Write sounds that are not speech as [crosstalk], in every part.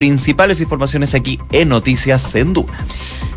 principales informaciones aquí en Noticias Senduna.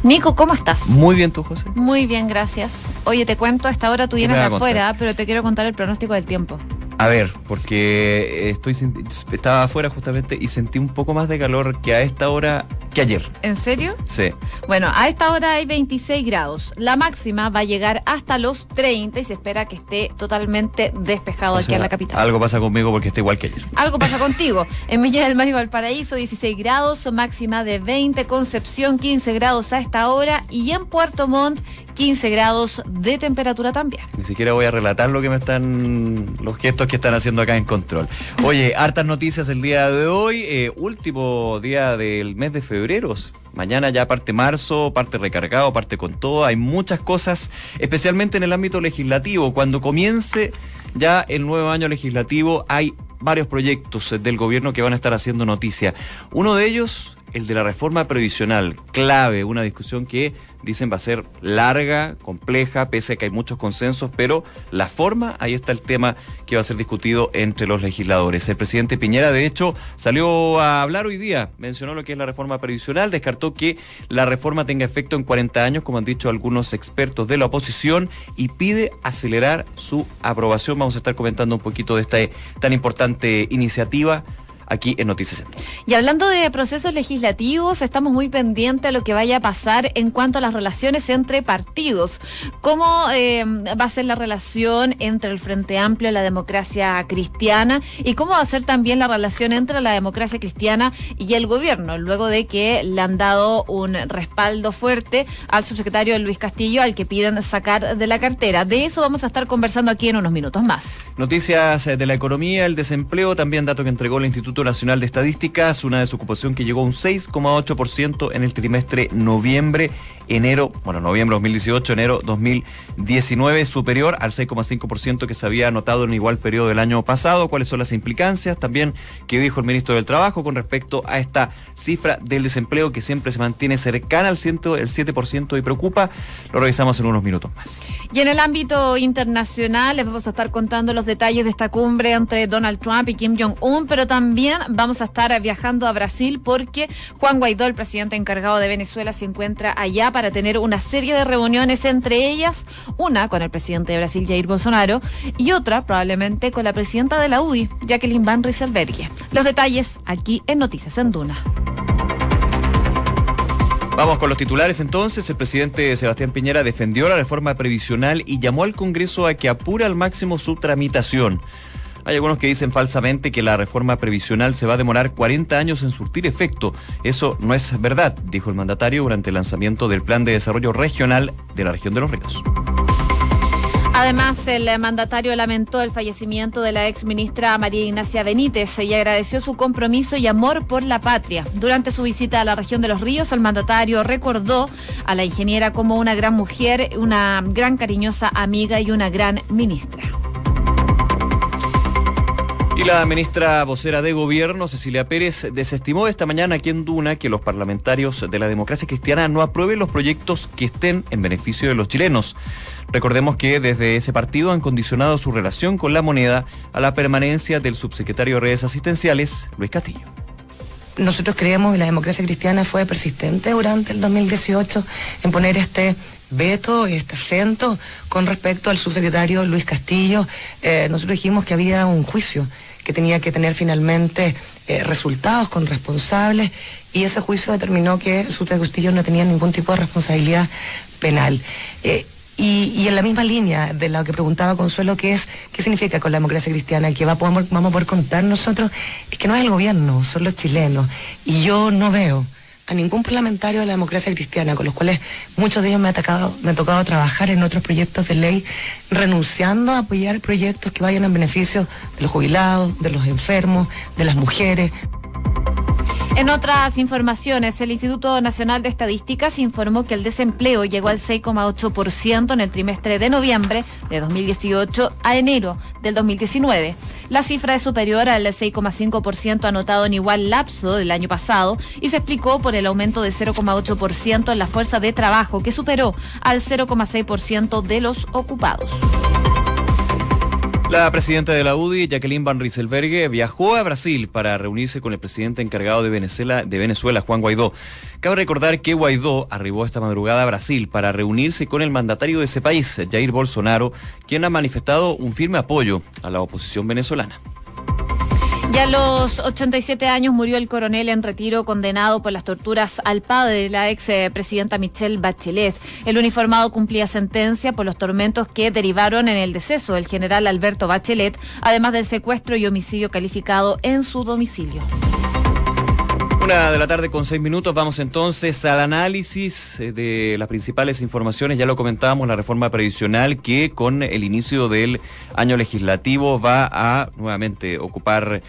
Nico, ¿cómo estás? Muy bien tú, José. Muy bien, gracias. Oye, te cuento, a esta hora tú vienes de afuera, pero te quiero contar el pronóstico del tiempo. A ver, porque estoy sin- estaba afuera justamente y sentí un poco más de calor que a esta hora que ayer. ¿En serio? Sí. Bueno, a esta hora hay 26 grados. La máxima va a llegar hasta los 30 y se espera que esté totalmente despejado O aquí sea, en la capital. Algo pasa conmigo porque está igual que ayer. Algo pasa [laughs] contigo. En Villa del Mar y Valparaíso, 16 grados, máxima de 20. Concepción, 15 grados a esta hora. Y en Puerto Montt, 15 grados de temperatura también. Ni siquiera voy a relatar lo que me están, los gestos que están haciendo acá en control. Oye, hartas noticias el día de hoy, eh, último día del mes de febrero. Mañana ya parte marzo, parte recargado, parte con todo. Hay muchas cosas, especialmente en el ámbito legislativo. Cuando comience ya el nuevo año legislativo, hay varios proyectos del gobierno que van a estar haciendo noticia. Uno de ellos, el de la reforma previsional, clave, una discusión que dicen va a ser larga, compleja, pese a que hay muchos consensos, pero la forma, ahí está el tema que va a ser discutido entre los legisladores. El presidente Piñera, de hecho, salió a hablar hoy día, mencionó lo que es la reforma previsional, descartó que la reforma tenga efecto en 40 años, como han dicho algunos expertos de la oposición, y pide acelerar su aprobación. Vamos a estar comentando un poquito de esta tan importante iniciativa aquí en Noticias Centro. Y hablando de procesos legislativos, estamos muy pendientes a lo que vaya a pasar en cuanto a las relaciones entre partidos. ¿Cómo eh, va a ser la relación entre el Frente Amplio y la democracia cristiana? ¿Y cómo va a ser también la relación entre la democracia cristiana y el gobierno? Luego de que le han dado un respaldo fuerte al subsecretario Luis Castillo, al que piden sacar de la cartera. De eso vamos a estar conversando aquí en unos minutos más. Noticias eh, de la economía, el desempleo, también dato que entregó el Instituto Nacional de Estadísticas, una desocupación que llegó a un 6,8% en el trimestre noviembre, enero, bueno, noviembre 2018, enero 2019, superior al 6,5% que se había anotado en igual periodo del año pasado. ¿Cuáles son las implicancias? También que dijo el ministro del Trabajo con respecto a esta cifra del desempleo que siempre se mantiene cercana al 100, el 7% y preocupa. Lo revisamos en unos minutos más. Y en el ámbito internacional les vamos a estar contando los detalles de esta cumbre entre Donald Trump y Kim Jong-un, pero también vamos a estar viajando a Brasil porque Juan Guaidó, el presidente encargado de Venezuela, se encuentra allá para tener una serie de reuniones, entre ellas una con el presidente de Brasil, Jair Bolsonaro, y otra probablemente con la presidenta de la UDI, Jacqueline Van Rysselberghe. Los detalles aquí en Noticias en Duna. Vamos con los titulares entonces. El presidente Sebastián Piñera defendió la reforma previsional y llamó al Congreso a que apure al máximo su tramitación. Hay algunos que dicen falsamente que la reforma previsional se va a demorar 40 años en surtir efecto. Eso no es verdad, dijo el mandatario durante el lanzamiento del Plan de Desarrollo Regional de la región de los ríos. Además, el mandatario lamentó el fallecimiento de la ex ministra María Ignacia Benítez y agradeció su compromiso y amor por la patria. Durante su visita a la región de los ríos, el mandatario recordó a la ingeniera como una gran mujer, una gran cariñosa amiga y una gran ministra. Y la ministra vocera de Gobierno, Cecilia Pérez, desestimó esta mañana aquí en Duna que los parlamentarios de la democracia cristiana no aprueben los proyectos que estén en beneficio de los chilenos. Recordemos que desde ese partido han condicionado su relación con la moneda a la permanencia del subsecretario de redes asistenciales, Luis Castillo. Nosotros creemos que la democracia cristiana fue persistente durante el 2018 en poner este veto este acento con respecto al subsecretario Luis Castillo. Eh, nosotros dijimos que había un juicio que tenía que tener finalmente eh, resultados con responsables y ese juicio determinó que el subsecretario Castillo no tenía ningún tipo de responsabilidad penal. Eh, y, en la misma línea de lo que preguntaba Consuelo, que es, ¿qué significa con la democracia cristiana? Que va, vamos, vamos a poder contar nosotros, es que no es el gobierno, son los chilenos. Y yo no veo a ningún parlamentario de la democracia cristiana, con los cuales muchos de ellos me ha, tocado trabajar en otros proyectos de ley, renunciando a apoyar proyectos que vayan en beneficio de los jubilados, de los enfermos, de las mujeres. En otras informaciones, el Instituto Nacional de Estadísticas informó que el desempleo llegó al 6,8% en el trimestre de noviembre de 2018 a enero del 2019. La cifra es superior al 6,5% anotado en igual lapso del año pasado y se explicó por el aumento de 0,8% en la fuerza de trabajo que superó al 0,6% de los ocupados. La presidenta de la UDI, Jacqueline Van Rieselberghe, viajó a Brasil para reunirse con el presidente encargado de Venezuela, de Venezuela, Juan Guaidó. Cabe recordar que Guaidó arribó esta madrugada a Brasil para reunirse con el mandatario de ese país, Jair Bolsonaro, quien ha manifestado un firme apoyo a la oposición venezolana. Ya a los 87 años murió el coronel en retiro condenado por las torturas al padre de la ex eh, presidenta Michelle Bachelet. El uniformado cumplía sentencia por los tormentos que derivaron en el deceso del general Alberto Bachelet, además del secuestro y homicidio calificado en su domicilio. Una de la tarde con seis minutos, vamos entonces al análisis eh, de las principales informaciones. Ya lo comentábamos, la reforma previsional que con el inicio del año legislativo va a nuevamente ocupar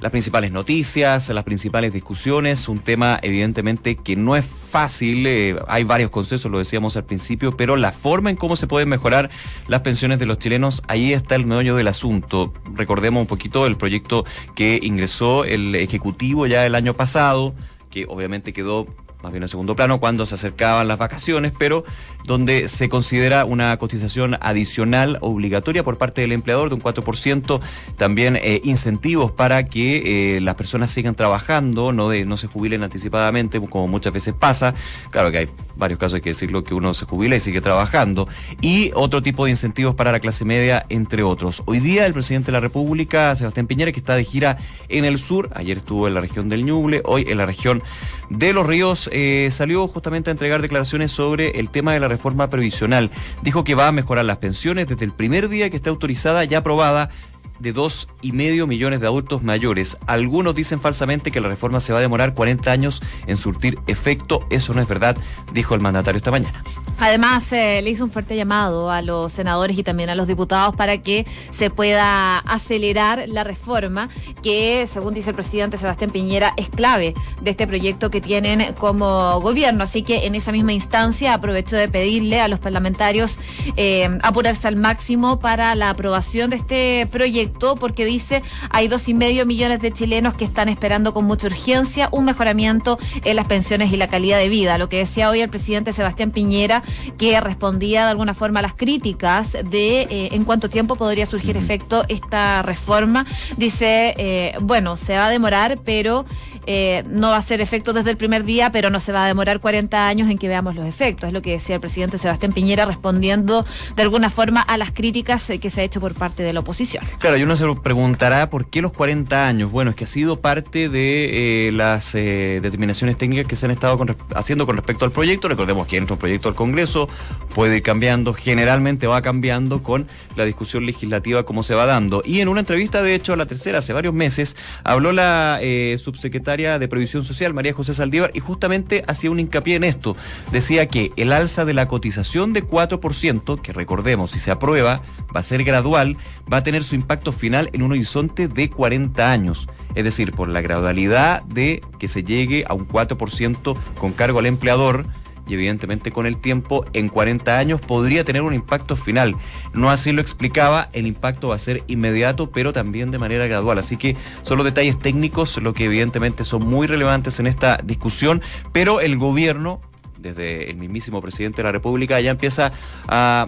las principales noticias, las principales discusiones, un tema evidentemente que no es fácil, eh, hay varios consensos, lo decíamos al principio, pero la forma en cómo se pueden mejorar las pensiones de los chilenos, ahí está el meollo del asunto. Recordemos un poquito el proyecto que ingresó el Ejecutivo ya el año pasado, que obviamente quedó más bien en segundo plano, cuando se acercaban las vacaciones, pero donde se considera una cotización adicional obligatoria por parte del empleador de un 4%, también eh, incentivos para que eh, las personas sigan trabajando, no, de, no se jubilen anticipadamente, como muchas veces pasa. Claro que hay varios casos, hay que decirlo, que uno se jubila y sigue trabajando. Y otro tipo de incentivos para la clase media, entre otros. Hoy día el presidente de la República, Sebastián Piñera, que está de gira en el sur, ayer estuvo en la región del Ñuble, hoy en la región de Los Ríos, eh, salió justamente a entregar declaraciones sobre el tema de la reforma previsional. Dijo que va a mejorar las pensiones desde el primer día que está autorizada y aprobada de dos y medio millones de adultos mayores. Algunos dicen falsamente que la reforma se va a demorar 40 años en surtir efecto. Eso no es verdad, dijo el mandatario esta mañana. Además, eh, le hizo un fuerte llamado a los senadores y también a los diputados para que se pueda acelerar la reforma, que, según dice el presidente Sebastián Piñera, es clave de este proyecto que tienen como gobierno. Así que en esa misma instancia aprovecho de pedirle a los parlamentarios eh, apurarse al máximo para la aprobación de este proyecto porque dice hay dos y medio millones de chilenos que están esperando con mucha urgencia un mejoramiento en las pensiones y la calidad de vida. Lo que decía hoy el presidente Sebastián Piñera, que respondía de alguna forma a las críticas de eh, en cuánto tiempo podría surgir efecto esta reforma. Dice, eh, bueno, se va a demorar, pero eh, no va a ser efecto desde el primer día, pero no se va a demorar 40 años en que veamos los efectos. Es lo que decía el presidente Sebastián Piñera respondiendo de alguna forma a las críticas que se ha hecho por parte de la oposición. Claro, y uno se preguntará por qué los 40 años. Bueno, es que ha sido parte de eh, las eh, determinaciones técnicas que se han estado haciendo con respecto al proyecto. Recordemos que entra un proyecto al Congreso, puede ir cambiando, generalmente va cambiando con la discusión legislativa como se va dando. Y en una entrevista, de hecho, a la tercera, hace varios meses, habló la subsecretaria de Previsión Social, María José Saldívar, y justamente hacía un hincapié en esto. Decía que el alza de la cotización de 4%, que recordemos, si se aprueba, va a ser gradual, va a tener su impacto final en un horizonte de 40 años. Es decir, por la gradualidad de que se llegue a un 4% con cargo al empleador, y evidentemente con el tiempo en 40 años podría tener un impacto final. No así lo explicaba, el impacto va a ser inmediato, pero también de manera gradual. Así que son los detalles técnicos lo que evidentemente son muy relevantes en esta discusión, pero el gobierno desde el mismísimo presidente de la República ya empieza a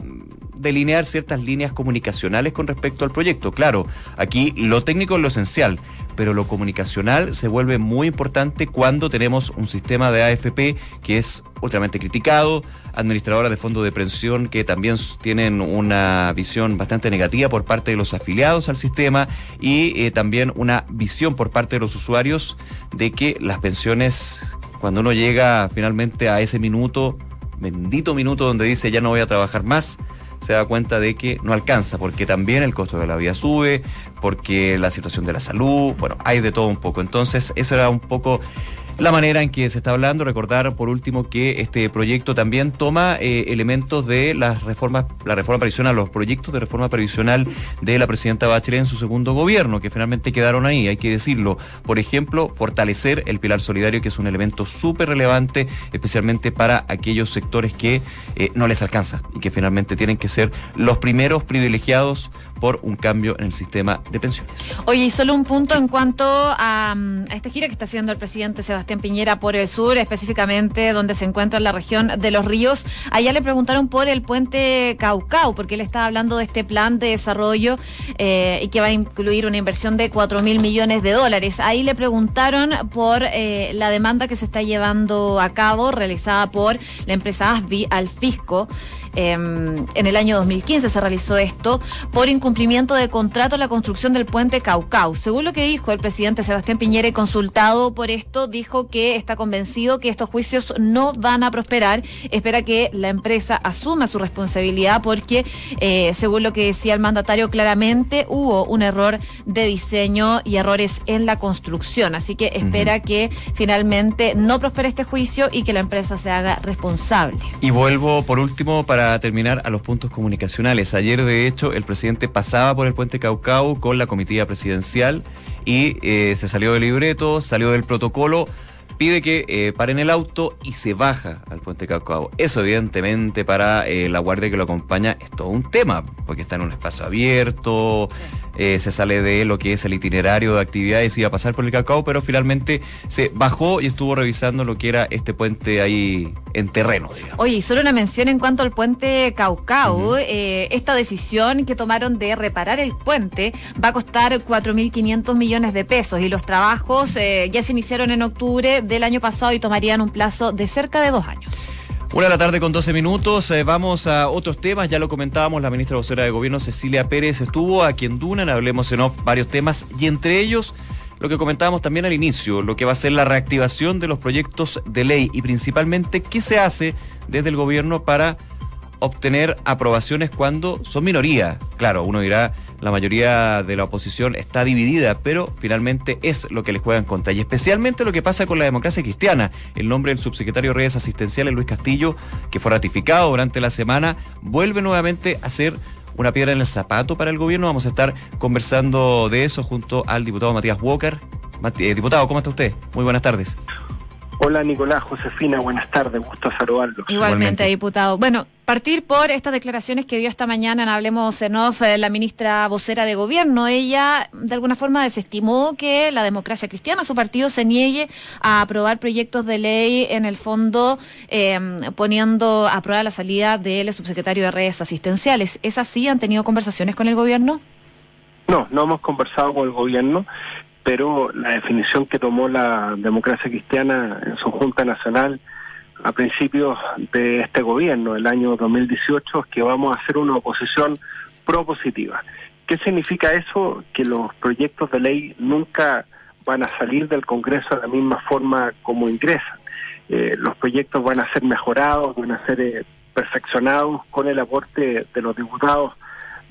delinear ciertas líneas comunicacionales con respecto al proyecto. Claro, aquí lo técnico es lo esencial, pero lo comunicacional se vuelve muy importante cuando tenemos un sistema de AFP que es ultramente criticado, administradoras de fondos de pensión que también tienen una visión bastante negativa por parte de los afiliados al sistema y eh, también una visión por parte de los usuarios de que las pensiones, cuando uno llega finalmente a ese minuto, bendito minuto donde dice ya no voy a trabajar más, se da cuenta de que no alcanza, porque también el costo de la vida sube, porque la situación de la salud, bueno, hay de todo un poco. Entonces, eso era un poco la manera en que se está hablando. Recordar, por último, que este proyecto también toma eh, elementos de las reformas, la reforma previsional, los proyectos de reforma previsional de la presidenta Bachelet en su segundo gobierno, que finalmente quedaron ahí, hay que decirlo. Por ejemplo, fortalecer el pilar solidario, que es un elemento súper relevante, especialmente para aquellos sectores que eh, no les alcanza y que finalmente tienen que ser los primeros privilegiados por un cambio en el sistema de pensiones. Oye, y solo un punto en cuanto a, mm, a esta gira que está haciendo el presidente Sebastián Piñera por el sur, específicamente donde se encuentra en la región de los ríos. Allá le preguntaron por el puente Caucao, porque él estaba hablando de este plan de desarrollo eh, y que va a incluir una inversión de 4 mil millones de dólares. Ahí le preguntaron por eh, la demanda que se está llevando a cabo, realizada por la empresa ASBI al fisco. Em, en el año 2015 se realizó esto por incumplimiento de contrato en la construcción del puente Caucao. Según lo que dijo el presidente Sebastián Piñera, consultado por esto, dijo que está convencido que estos juicios no van a prosperar. Espera que la empresa asuma su responsabilidad porque, eh, según lo que decía el mandatario, claramente hubo un error de diseño y errores en la construcción. Así que espera que finalmente no prospere este juicio y que la empresa se haga responsable. Y vuelvo por último para terminar a los puntos comunicacionales. Ayer, de hecho, el presidente pasaba por el puente Caucao con la comitiva presidencial y eh, se salió del libreto, salió del protocolo pide que eh, paren el auto y se baja al puente Caucao. Eso evidentemente para eh, la guardia que lo acompaña es todo un tema, porque está en un espacio abierto, eh, se sale de lo que es el itinerario de actividades, iba a pasar por el Cacao, pero finalmente se bajó y estuvo revisando lo que era este puente ahí en terreno. Digamos. Oye, solo una mención en cuanto al puente Caucao. Eh, esta decisión que tomaron de reparar el puente va a costar 4.500 millones de pesos y los trabajos eh, ya se iniciaron en octubre del año pasado y tomarían un plazo de cerca de dos años. Una la tarde con 12 minutos. Eh, vamos a otros temas. Ya lo comentábamos, la ministra vocera de Gobierno, Cecilia Pérez, estuvo aquí en Dunan. Hablemos en off varios temas y entre ellos lo que comentábamos también al inicio, lo que va a ser la reactivación de los proyectos de ley y principalmente qué se hace desde el gobierno para obtener aprobaciones cuando son minoría. Claro, uno dirá, la mayoría de la oposición está dividida, pero finalmente es lo que les juega en contra. Y especialmente lo que pasa con la democracia cristiana. El nombre del subsecretario de redes asistenciales, Luis Castillo, que fue ratificado durante la semana, vuelve nuevamente a ser una piedra en el zapato para el gobierno. Vamos a estar conversando de eso junto al diputado Matías Walker. Eh, diputado, ¿cómo está usted? Muy buenas tardes. Hola Nicolás, Josefina, buenas tardes, gusto saludarlos. Igualmente, Igualmente, diputado. Bueno, partir por estas declaraciones que dio esta mañana en Hablemos en Off eh, la ministra vocera de Gobierno. Ella, de alguna forma, desestimó que la democracia cristiana, su partido, se niegue a aprobar proyectos de ley, en el fondo, eh, poniendo a prueba la salida del subsecretario de redes asistenciales. ¿Es así? ¿Han tenido conversaciones con el Gobierno? No, no hemos conversado con el Gobierno pero la definición que tomó la democracia cristiana en su Junta Nacional a principios de este gobierno, el año 2018, es que vamos a hacer una oposición propositiva. ¿Qué significa eso? Que los proyectos de ley nunca van a salir del Congreso de la misma forma como ingresan. Eh, los proyectos van a ser mejorados, van a ser eh, perfeccionados con el aporte de los diputados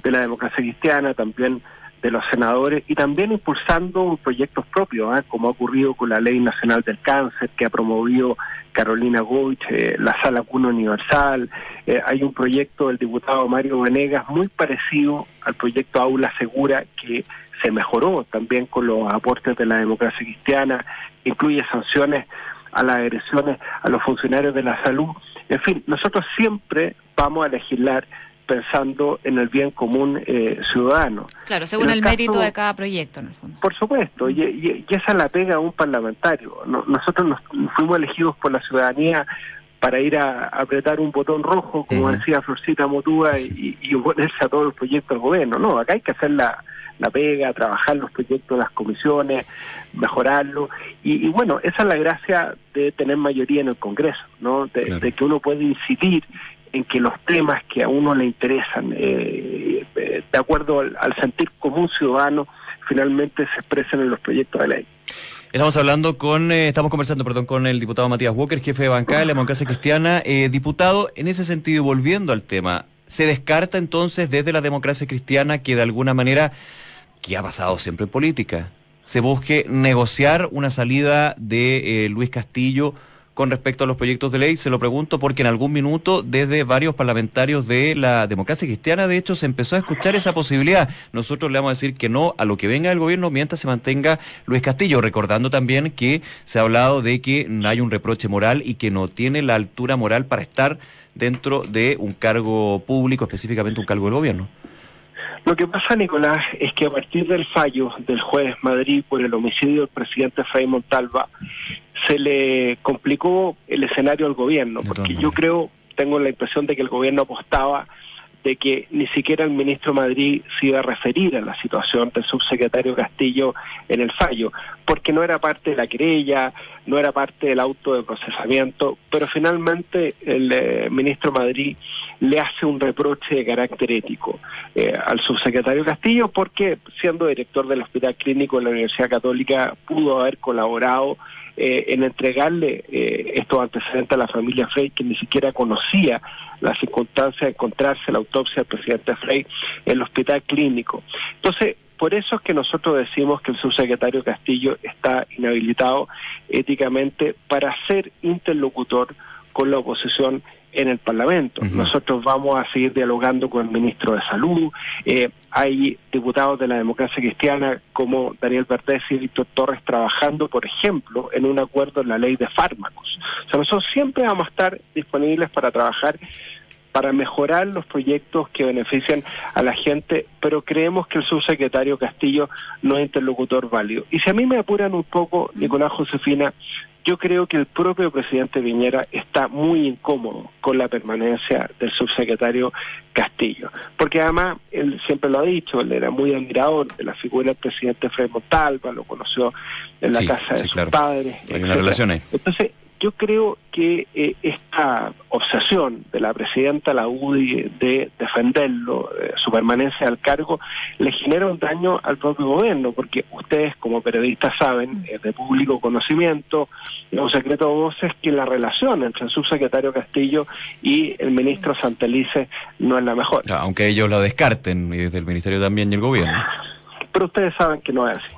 de la democracia cristiana, también de los senadores y también impulsando proyectos propios, ¿eh? como ha ocurrido con la Ley Nacional del Cáncer que ha promovido Carolina Goich, eh, la Sala Cuna Universal. Eh, hay un proyecto del diputado Mario Venegas muy parecido al proyecto Aula Segura que se mejoró también con los aportes de la democracia cristiana, incluye sanciones a las agresiones a los funcionarios de la salud. En fin, nosotros siempre vamos a legislar pensando en el bien común eh, ciudadano. Claro, según el, mérito de cada proyecto, en el fondo. Por supuesto, y, esa la pega a un parlamentario. nosotros nos fuimos elegidos por la ciudadanía para ir a, apretar un botón rojo, como decía Florcita Motúa, y, y, oponerse a todos los proyectos del gobierno. No, acá hay que hacer la, la pega, trabajar los proyectos de las comisiones, mejorarlo. Y, bueno, esa es la gracia de tener mayoría en el Congreso, ¿no? De, de que uno puede incidir en que los temas que a uno le interesan, eh, eh, de acuerdo al, sentir común ciudadano, finalmente se expresen en los proyectos de ley. Estamos hablando con, eh, estamos conversando, perdón, con el diputado Matías Walker, jefe de bancada de la democracia cristiana. diputado, en ese sentido, volviendo al tema, ¿se descarta entonces desde la democracia cristiana que de alguna manera, que ha pasado siempre en política, se busque negociar una salida de Luis Castillo? Con respecto a los proyectos de ley. Se lo pregunto porque en algún minuto desde varios parlamentarios de la democracia cristiana, de hecho, se empezó a escuchar esa posibilidad. Nosotros le vamos a decir que no a lo que venga del gobierno mientras se mantenga Luis Castillo, recordando también que se ha hablado de que no hay un reproche moral y que no tiene la altura moral para estar dentro de un cargo público, específicamente un cargo del gobierno. Lo que pasa, Nicolás, es que a partir del fallo del juez Madrid por el homicidio del presidente Frei Montalva, se le complicó el escenario al gobierno, porque yo creo, tengo la impresión de que el gobierno apostaba de que ni siquiera el ministro Madrid se iba a referir a la situación del subsecretario Castillo en el fallo, porque no era parte de la querella, no era parte del auto de procesamiento, pero finalmente el eh, ministro Madrid le hace un reproche de carácter ético eh, al subsecretario Castillo porque siendo director del Hospital Clínico de la Universidad Católica pudo haber colaborado eh, en entregarle eh, estos antecedentes a la familia Frey, que ni siquiera conocía la circunstancia de encontrarse la autopsia del presidente Frey en el hospital clínico. Entonces, por eso es que nosotros decimos que el subsecretario Castillo está inhabilitado éticamente para ser interlocutor con la oposición en el Parlamento. Nosotros vamos a seguir dialogando con el ministro de Salud. Eh, hay diputados de la democracia cristiana como Daniel Vertés y Víctor Torres trabajando, por ejemplo, en un acuerdo en la ley de fármacos. O sea, nosotros siempre vamos a estar disponibles para trabajar para mejorar los proyectos que benefician a la gente, pero creemos que el subsecretario Castillo no es interlocutor válido. Y si a mí me apuran un poco, Nicolás Josefina, yo creo que el propio presidente Viñera está muy incómodo con la permanencia del subsecretario Castillo, porque además él siempre lo ha dicho, él era muy admirador de la figura del presidente Fred Montalva, lo conoció en la casa de sus padres. Hay una relación ahí. Entonces, yo creo que eh, esta obsesión de la presidenta la UDI de defenderlo, su permanencia al cargo, le genera un daño al propio gobierno, porque ustedes como periodistas saben, mm. de público conocimiento, un secreto de voces, que la relación entre el subsecretario Castillo y el ministro Santelice no es la mejor. Aunque ellos lo descarten, y desde el ministerio también y el gobierno. Pero ustedes saben que no es así.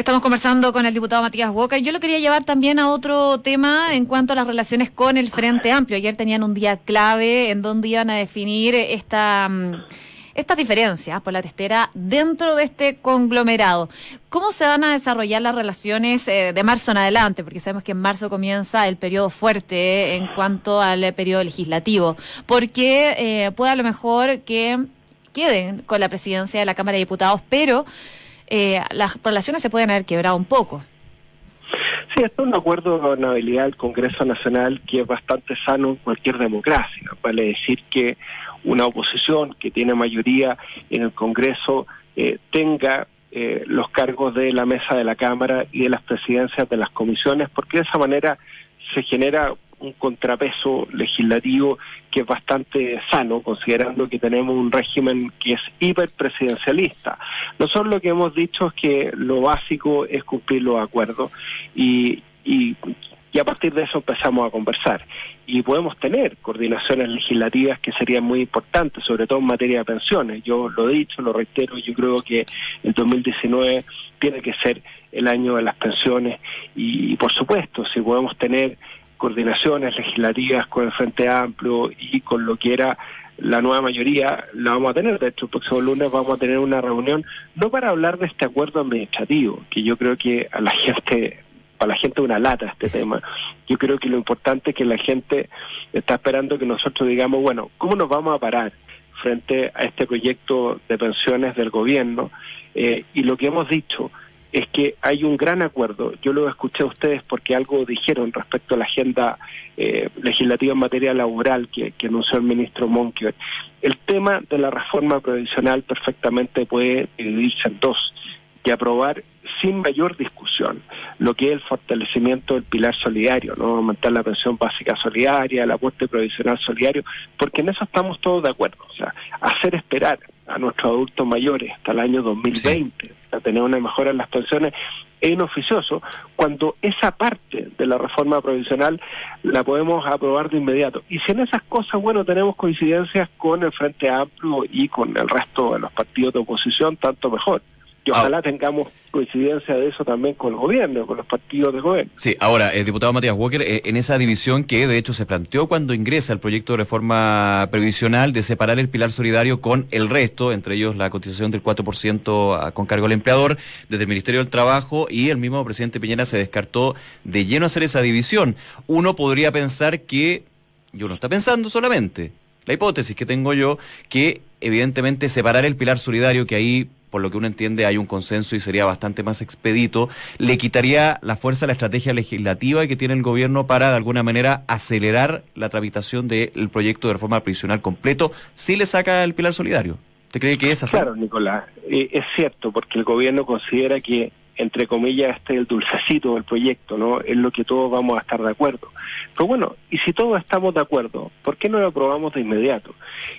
Estamos conversando con el diputado Matías Boca y yo lo quería llevar también a otro tema en cuanto a las relaciones con el Frente Amplio. Ayer tenían un día clave en donde iban a definir esta mm, estas diferencias por la testera dentro de este conglomerado. ¿Cómo se van a desarrollar las relaciones eh, de marzo en adelante? Porque sabemos que en marzo comienza el periodo fuerte eh, en cuanto al eh, periodo legislativo. Porque puede a lo mejor que queden con la presidencia de la Cámara de Diputados, pero eh, las relaciones se pueden haber quebrado un poco. Sí, esto es un acuerdo de gobernabilidad del Congreso Nacional que es bastante sano en cualquier democracia. Vale decir que una oposición que tiene mayoría en el Congreso eh, tenga eh, los cargos de la mesa de la Cámara y de las presidencias de las comisiones, porque de esa manera se genera un contrapeso legislativo que es bastante sano, considerando que tenemos un régimen que es hiperpresidencialista. Nosotros lo que hemos dicho es que lo básico es cumplir los acuerdos y, y, a partir de eso empezamos a conversar. Y podemos tener coordinaciones legislativas que serían muy importantes, sobre todo en materia de pensiones. Yo lo he dicho, lo reitero, yo creo que el 2019 tiene que ser el año de las pensiones y por supuesto, si podemos tener coordinaciones legislativas con el Frente Amplio y con lo que era la nueva mayoría, la vamos a tener. De hecho, el próximo lunes vamos a tener una reunión, no para hablar de este acuerdo administrativo, que yo creo que a la gente, para la gente una lata este tema. Yo creo que lo importante es que la gente está esperando que nosotros digamos, bueno, ¿cómo nos vamos a parar frente a este proyecto de pensiones del gobierno? Eh, y lo que hemos dicho, es que hay un gran acuerdo. Yo lo escuché a ustedes porque algo dijeron respecto a la agenda eh, legislativa en materia laboral que, anunció el ministro Monque. El tema de la reforma provisional perfectamente puede dividirse en dos y aprobar sin mayor discusión lo que es el fortalecimiento del pilar solidario, no aumentar la pensión básica solidaria, el aporte provisional solidario, porque en eso estamos todos de acuerdo. O sea, hacer esperar a nuestros adultos mayores hasta el año 2020 a tener una mejora en las pensiones es inoficioso cuando esa parte de la reforma provisional la podemos aprobar de inmediato. Y si en esas cosas, bueno, tenemos coincidencias con el Frente Amplio y con el resto de los partidos de oposición, tanto mejor. Y ojalá ah. tengamos coincidencia de eso también con el gobierno, con los partidos de gobierno. Sí, ahora, el diputado Matías Walker, eh, en esa división que de hecho se planteó cuando ingresa el proyecto de reforma previsional de separar el pilar solidario con el resto, entre ellos la cotización del 4% con cargo al empleador, desde el Ministerio del Trabajo y el mismo presidente Piñera se descartó de lleno hacer esa división. Uno podría pensar que, y uno está pensando solamente, la hipótesis que tengo yo, que evidentemente separar el pilar solidario, que ahí por lo que uno entiende hay un consenso y sería bastante más expedito, le quitaría la fuerza a la estrategia legislativa que tiene el gobierno para de alguna manera acelerar la tramitación del proyecto de reforma previsional completo si le saca el pilar solidario. ¿Usted cree que es así? Claro, Nicolás, eh, es cierto, porque el gobierno considera que entre comillas, este el dulcecito del proyecto, ¿no? Es lo que todos vamos a estar de acuerdo. Pero bueno, y si todos estamos de acuerdo, ¿por qué no lo aprobamos de inmediato?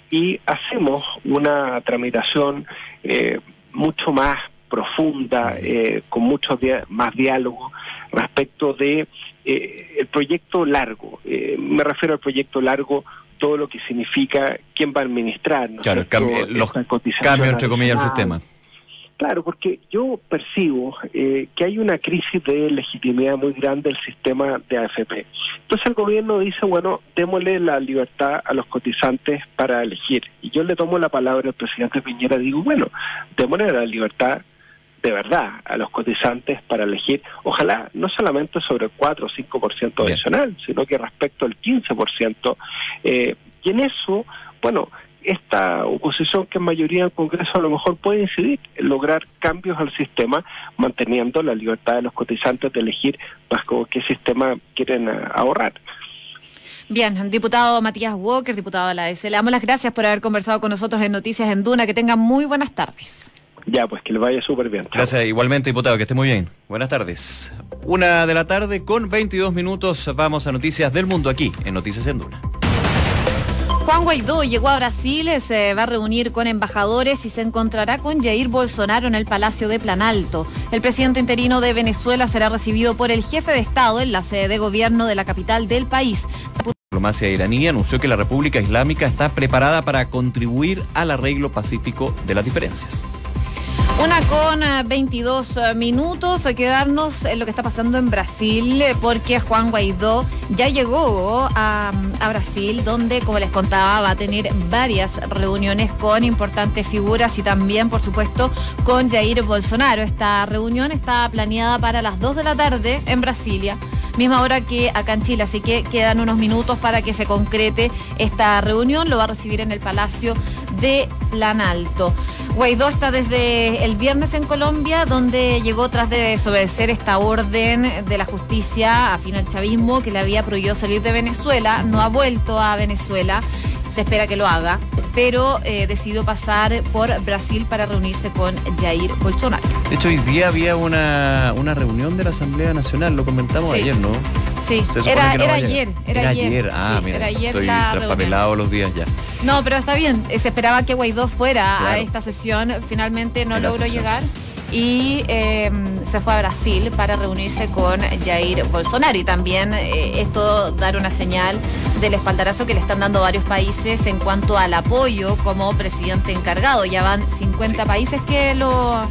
Y hacemos una tramitación eh, mucho más profunda, eh, con mucho más diálogo respecto de eh, el proyecto largo. Eh, me refiero al proyecto largo todo lo que significa quién va a administrar. Claro, los cambios entre comillas del sistema. Claro, porque yo percibo eh, que hay una crisis de legitimidad muy grande del sistema de AFP. Entonces el gobierno dice, bueno, démosle la libertad a los cotizantes para elegir. Y yo le tomo la palabra al presidente Piñera y digo, bueno, démosle la libertad de verdad a los cotizantes para elegir, ojalá no solamente sobre el 4 o 5% adicional, sino que respecto al 15%. Eh, y en eso, bueno, esta oposición que en mayoría del Congreso a lo mejor puede incidir en lograr cambios al sistema, manteniendo la libertad de los cotizantes de elegir bajo qué sistema quieren ahorrar. Bien, diputado Matías Walker, diputado de la ADC, le damos las gracias por haber conversado con nosotros en Noticias en Duna. Que tengan muy buenas tardes. Ya, pues que le vaya súper bien. Gracias, igualmente, diputado, que esté muy bien. Buenas tardes. Una de la tarde con 22 minutos. Vamos a Noticias del Mundo aquí, en Noticias en Duna. Juan Guaidó llegó a Brasil, eh, se va a reunir con embajadores y se encontrará con Jair Bolsonaro en el Palacio de Planalto. El presidente interino de Venezuela será recibido por el jefe de Estado en la sede de gobierno de la capital del país. La diplomacia iraní anunció que la República Islámica está preparada para contribuir al arreglo pacífico de las diferencias. Una con 22 eh, minutos, a quedarnos en lo que está pasando en Brasil, eh, porque Juan Guaidó ya llegó a, a, Brasil, donde, como les contaba, va a tener varias reuniones con importantes figuras y también, por supuesto, con Jair Bolsonaro. Esta reunión está planeada para las 2 de la tarde en Brasilia misma hora que acá en Chile, así que quedan unos minutos para que se concrete esta reunión. Lo va a recibir en el Palacio de Planalto. Guaidó está desde el viernes en Colombia, donde llegó tras de desobedecer esta orden de la justicia afín al chavismo que le había prohibido salir de Venezuela. No ha vuelto a Venezuela se espera que lo haga, pero eh, decidió pasar por Brasil para reunirse con Jair Bolsonaro. De hecho, hoy día había una, una reunión de la Asamblea Nacional, lo comentamos ayer, ¿no? Sí, era, era ayer, era, ayer. Ah, mira, era ayer estoy traspapelado los días ya. No, pero está bien, se esperaba que Guaidó fuera a esta sesión, finalmente no logró llegar y em, se fue a Brasil para reunirse con Jair Bolsonaro. Y también eh, esto dar una señal del espaldarazo que le están dando varios países en cuanto al apoyo como presidente encargado. Ya van 50 países que lo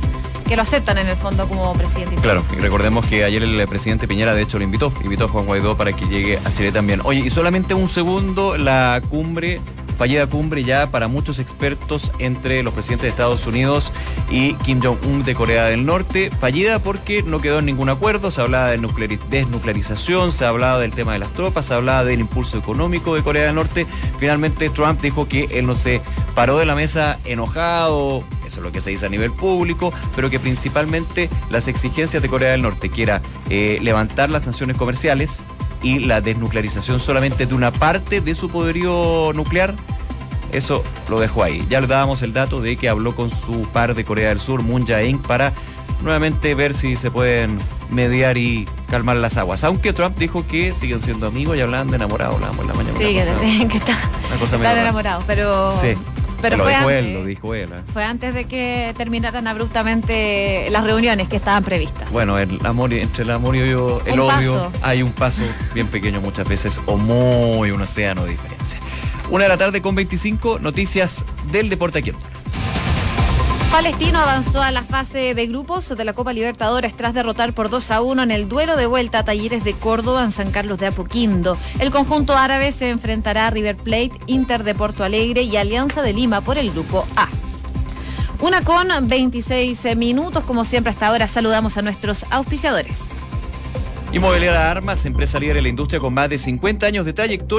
que lo aceptan en el fondo como presidente. Claro, y recordemos que ayer el presidente Piñera de hecho lo invitó, invitó a Juan Guaidó para que llegue a Chile también. Oye, y solamente un segundo, la cumbre fallida cumbre ya para muchos expertos entre los presidentes de Estados Unidos y Kim Jong-un de Corea del Norte. Fallida porque no quedó en ningún acuerdo, se hablaba de desnuclearización, se hablaba del tema de las tropas, se hablaba del impulso económico de Corea del Norte. Finalmente Trump dijo que él no se paró de la mesa enojado, eso es lo que se dice a nivel público, pero que principalmente las exigencias de Corea del Norte, que era eh, levantar las sanciones comerciales, y la desnuclearización solamente de una parte de su poderío nuclear, eso lo dejó ahí. Ya le dábamos el dato de que habló con su par de Corea del Sur, Moon Jae-in, para nuevamente ver si se pueden mediar y calmar las aguas. Aunque Trump dijo que siguen siendo amigos y hablan de enamorados, hablamos la mañana. Sí, que, [laughs] está, están enamorados, pero sí. Pero lo dijo él, lo dijo él. ¿eh? Fue antes de que terminaran abruptamente las reuniones que estaban previstas. Bueno, el amor, entre el amor y el odio hay un paso bien pequeño muchas veces o muy un océano de diferencia. Una de la tarde con 25 noticias del deporte aquí Palestino avanzó a la fase de grupos de la Copa Libertadores tras derrotar por 2 a 1 en el duelo de vuelta a Talleres de Córdoba en San Carlos de Apoquindo. El conjunto árabe se enfrentará a River Plate, Inter de Porto Alegre y Alianza de Lima por el grupo A. Una con 26 minutos, como siempre hasta ahora saludamos a nuestros auspiciadores. Inmobiliaria Armas, empresa líder en la industria con más de 50 años de trayectoria.